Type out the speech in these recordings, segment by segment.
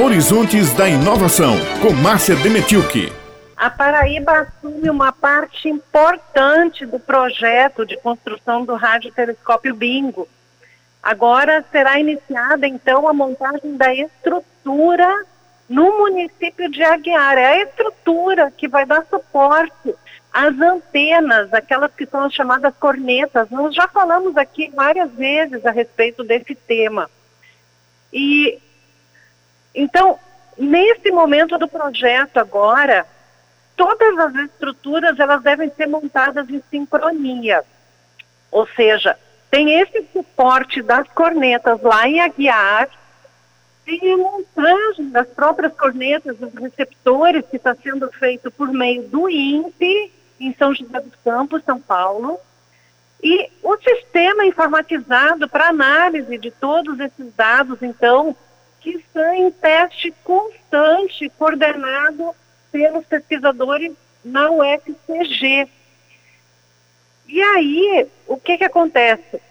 Horizontes da Inovação, com Márcia Demetilke. A Paraíba assume uma parte importante do projeto de construção do radiotelescópio Bingo. Agora será iniciada, então, a montagem da estrutura no município de Aguiar. É a estrutura que vai dar suporte às antenas, aquelas que são as chamadas cornetas. Nós já falamos aqui várias vezes a respeito desse tema. E então, nesse momento do projeto agora, todas as estruturas elas devem ser montadas em sincronia. Ou seja, tem esse suporte das cornetas lá em Aguiar, tem a montagem das próprias cornetas, dos receptores, que está sendo feito por meio do INPE, em São José dos Campos, São Paulo, e o sistema informatizado para análise de todos esses dados, então, que estão em teste constante, coordenado pelos pesquisadores na UFCG. E aí, o que, que acontece?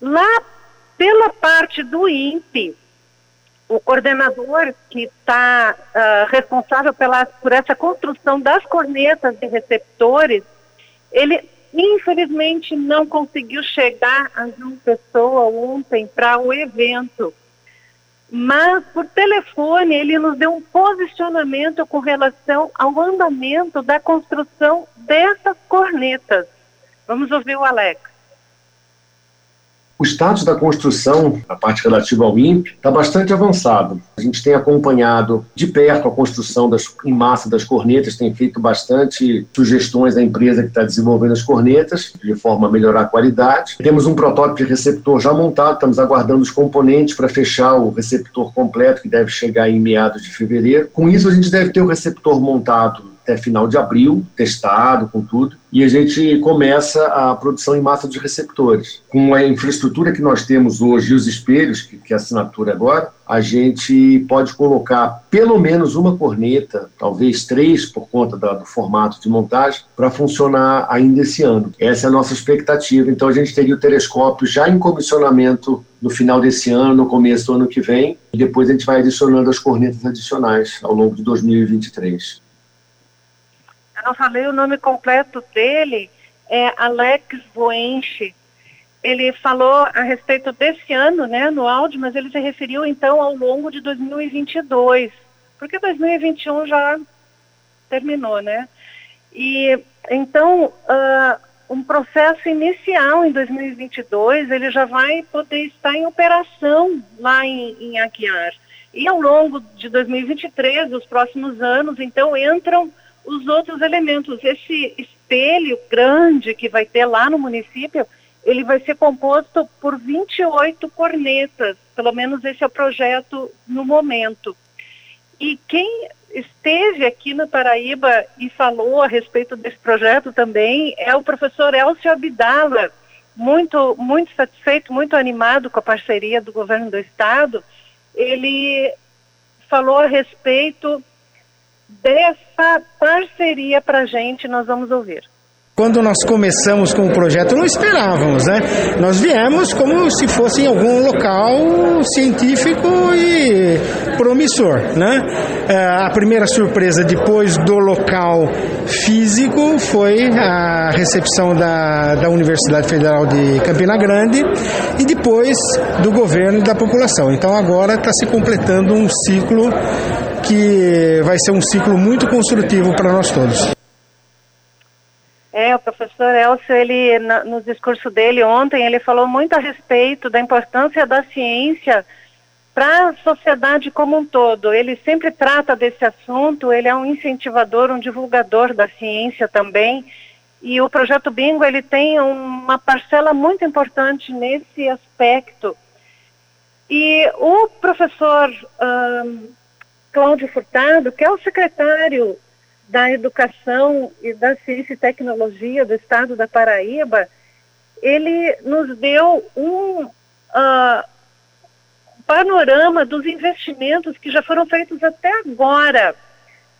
Lá, pela parte do INPE, o coordenador que está uh, responsável pela, por essa construção das cornetas de receptores, ele infelizmente não conseguiu chegar a uma pessoa ontem para o evento. Mas por telefone ele nos deu um posicionamento com relação ao andamento da construção dessas cornetas. Vamos ouvir o Alex. O status da construção, a parte relativa ao INPE, está bastante avançado. A gente tem acompanhado de perto a construção das, em massa das cornetas, tem feito bastante sugestões à empresa que está desenvolvendo as cornetas, de forma a melhorar a qualidade. Temos um protótipo de receptor já montado, estamos aguardando os componentes para fechar o receptor completo, que deve chegar em meados de fevereiro. Com isso, a gente deve ter o receptor montado até final de abril, testado com tudo, e a gente começa a produção em massa de receptores. Com a infraestrutura que nós temos hoje e os espelhos, que, é a assinatura agora, a gente pode colocar pelo menos uma corneta, talvez três por conta do formato de montagem, para funcionar ainda esse ano. Essa é a nossa expectativa. Então a gente teria o telescópio já em comissionamento no final desse ano, no começo do ano que vem, e depois a gente vai adicionando as cornetas adicionais ao longo de 2023 não falei o nome completo dele, é Alex Voenche. Ele falou a respeito desse ano, né, no áudio, mas ele se referiu então ao longo de 2022, porque 2021 já terminou, né? E então uh, um processo inicial em 2022 ele já vai poder estar em operação lá em, em Aguiar. E ao longo de 2023, os próximos anos, então entram os outros elementos. Esse espelho grande que vai ter lá no município, ele vai ser composto por 28 cornetas, pelo menos esse é o projeto no momento. E quem esteve aqui no Paraíba e falou a respeito desse projeto também é o professor Elcio Abdala, muito, muito satisfeito, muito animado com a parceria do governo do estado. Ele falou a respeito dessa parceria para a gente, nós vamos ouvir. Quando nós começamos com o projeto, não esperávamos, né? Nós viemos como se fosse em algum local científico e promissor, né? É, a primeira surpresa depois do local físico foi a recepção da, da Universidade Federal de Campina Grande e depois do governo e da população. Então agora está se completando um ciclo que vai ser um ciclo muito construtivo para nós todos. É, o professor Elcio, ele, no discurso dele ontem, ele falou muito a respeito da importância da ciência para a sociedade como um todo. Ele sempre trata desse assunto, ele é um incentivador, um divulgador da ciência também. E o projeto Bingo, ele tem uma parcela muito importante nesse aspecto. E o professor Cláudio Furtado, que é o secretário da Educação e da Ciência e Tecnologia do Estado da Paraíba, ele nos deu um uh, panorama dos investimentos que já foram feitos até agora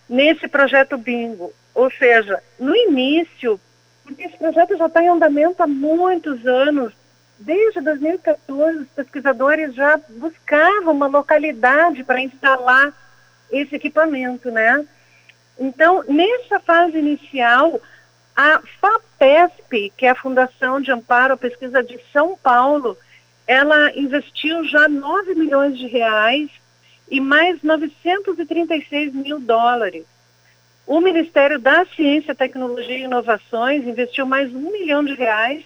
nesse projeto Bingo. Ou seja, no início, porque esse projeto já está em andamento há muitos anos, desde 2014, os pesquisadores já buscavam uma localidade para instalar esse equipamento, né? Então, nessa fase inicial, a FAPESP, que é a Fundação de Amparo à Pesquisa de São Paulo, ela investiu já 9 milhões de reais e mais 936 mil dólares. O Ministério da Ciência, Tecnologia e Inovações investiu mais um milhão de reais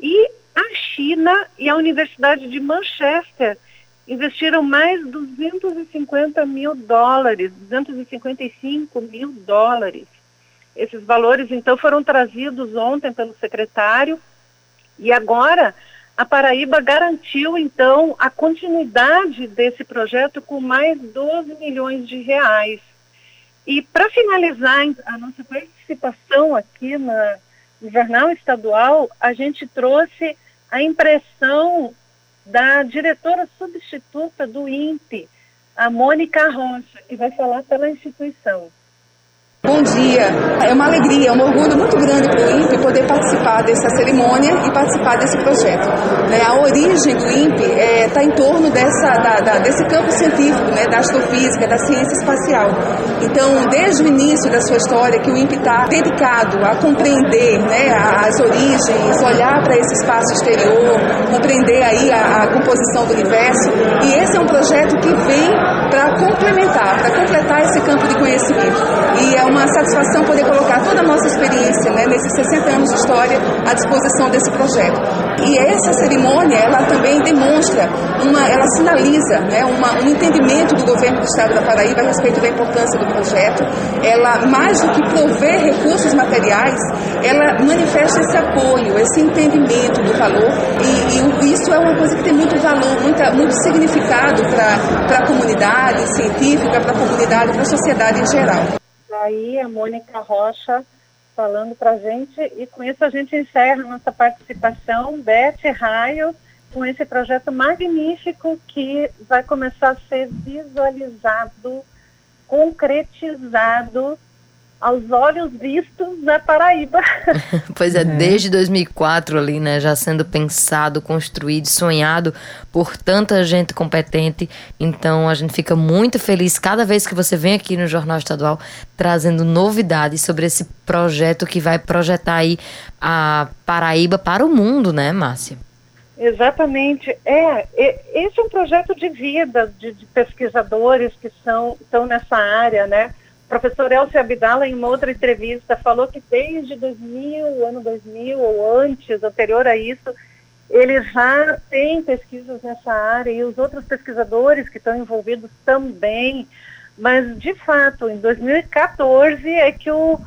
e a China e a Universidade de Manchester investiram mais 250 mil dólares, 255 mil dólares. Esses valores, então, foram trazidos ontem pelo secretário e agora a Paraíba garantiu, então, a continuidade desse projeto com mais 12 milhões de reais. E para finalizar a nossa participação aqui na, no Jornal Estadual, a gente trouxe a impressão da diretora substituta do INPE, a Mônica Rocha, que vai falar pela instituição. Bom dia. É uma alegria, é um orgulho muito grande para o INPE poder participar dessa cerimônia e participar desse projeto. Né? A origem do INPE está é, em torno dessa, da, da, desse campo científico, né? da astrofísica, da ciência espacial. Então, desde o início da sua história, que o INPE está dedicado a compreender né? as origens, olhar para esse espaço exterior, compreender aí a, a composição do universo. E esse é um projeto que vem para complementar, para completar esse campo de conhecimento. E é uma satisfação poder colocar toda a nossa experiência, né, nesses 60 anos de história, à disposição desse projeto. E essa cerimônia, ela também demonstra, uma, ela sinaliza né, uma, um entendimento do governo do Estado da Paraíba a respeito da importância do projeto. Ela, mais do que prover recursos materiais, ela manifesta esse apoio, esse entendimento do valor. E, e isso é uma coisa que tem muito valor, muita, muito significado para a comunidade científica, para a comunidade, para a sociedade em geral aí a Mônica Rocha falando para a gente. E com isso a gente encerra nossa participação, Beth Raio, com esse projeto magnífico que vai começar a ser visualizado, concretizado aos olhos vistos da Paraíba. pois é, é, desde 2004 ali, né, já sendo pensado, construído, sonhado por tanta gente competente. Então a gente fica muito feliz cada vez que você vem aqui no Jornal Estadual trazendo novidades sobre esse projeto que vai projetar aí a Paraíba para o mundo, né, Márcia? Exatamente. É, esse é um projeto de vida de, de pesquisadores que são, estão nessa área, né? Professor Elcio Abdala, em uma outra entrevista, falou que desde 2000, ano 2000 ou antes, anterior a isso, ele já tem pesquisas nessa área e os outros pesquisadores que estão envolvidos também. Mas, de fato, em 2014 é que o,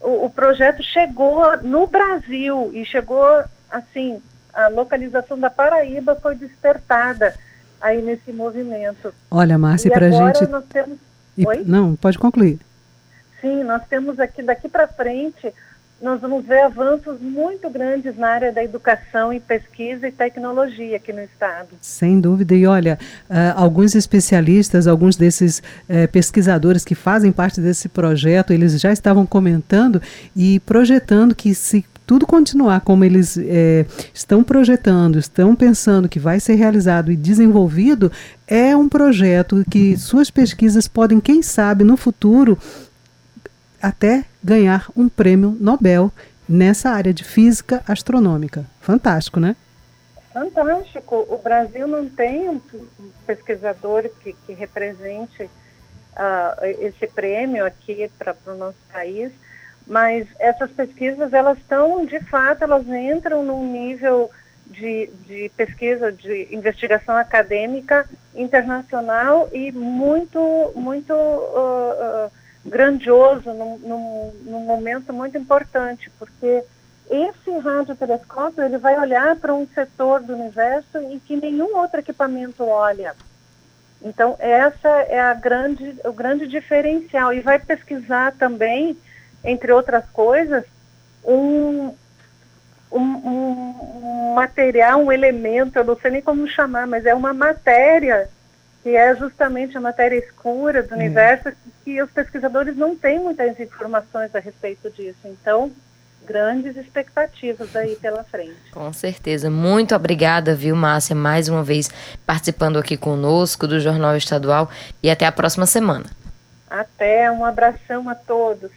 o, o projeto chegou no Brasil e chegou, assim, a localização da Paraíba foi despertada aí nesse movimento. Olha, Márcia, para a gente... Nós temos e? Não, pode concluir. Sim, nós temos aqui, daqui para frente, nós vamos ver avanços muito grandes na área da educação e pesquisa e tecnologia aqui no estado. Sem dúvida. E olha, uh, alguns especialistas, alguns desses uh, pesquisadores que fazem parte desse projeto, eles já estavam comentando e projetando que se tudo continuar como eles é, estão projetando, estão pensando que vai ser realizado e desenvolvido, é um projeto que suas pesquisas podem, quem sabe, no futuro, até ganhar um prêmio Nobel nessa área de física astronômica. Fantástico, né? Fantástico. O Brasil não tem um pesquisador que, que represente uh, esse prêmio aqui para o nosso país mas essas pesquisas elas estão de fato elas entram num nível de, de pesquisa de investigação acadêmica internacional e muito muito uh, uh, grandioso num, num, num, momento muito importante porque esse radiotelescópio ele vai olhar para um setor do universo em que nenhum outro equipamento olha. Então essa é a grande o grande diferencial. E vai pesquisar também entre outras coisas, um, um, um, material, um elemento, eu não sei nem como chamar, mas é uma matéria que é justamente a matéria escura do hum. universo, que os pesquisadores não têm muitas informações a respeito disso. Então, grandes expectativas aí pela frente. Com certeza. Muito obrigada, viu, Márcia, mais uma vez participando aqui conosco do Jornal Estadual e até a próxima semana. Até, um abração a todos.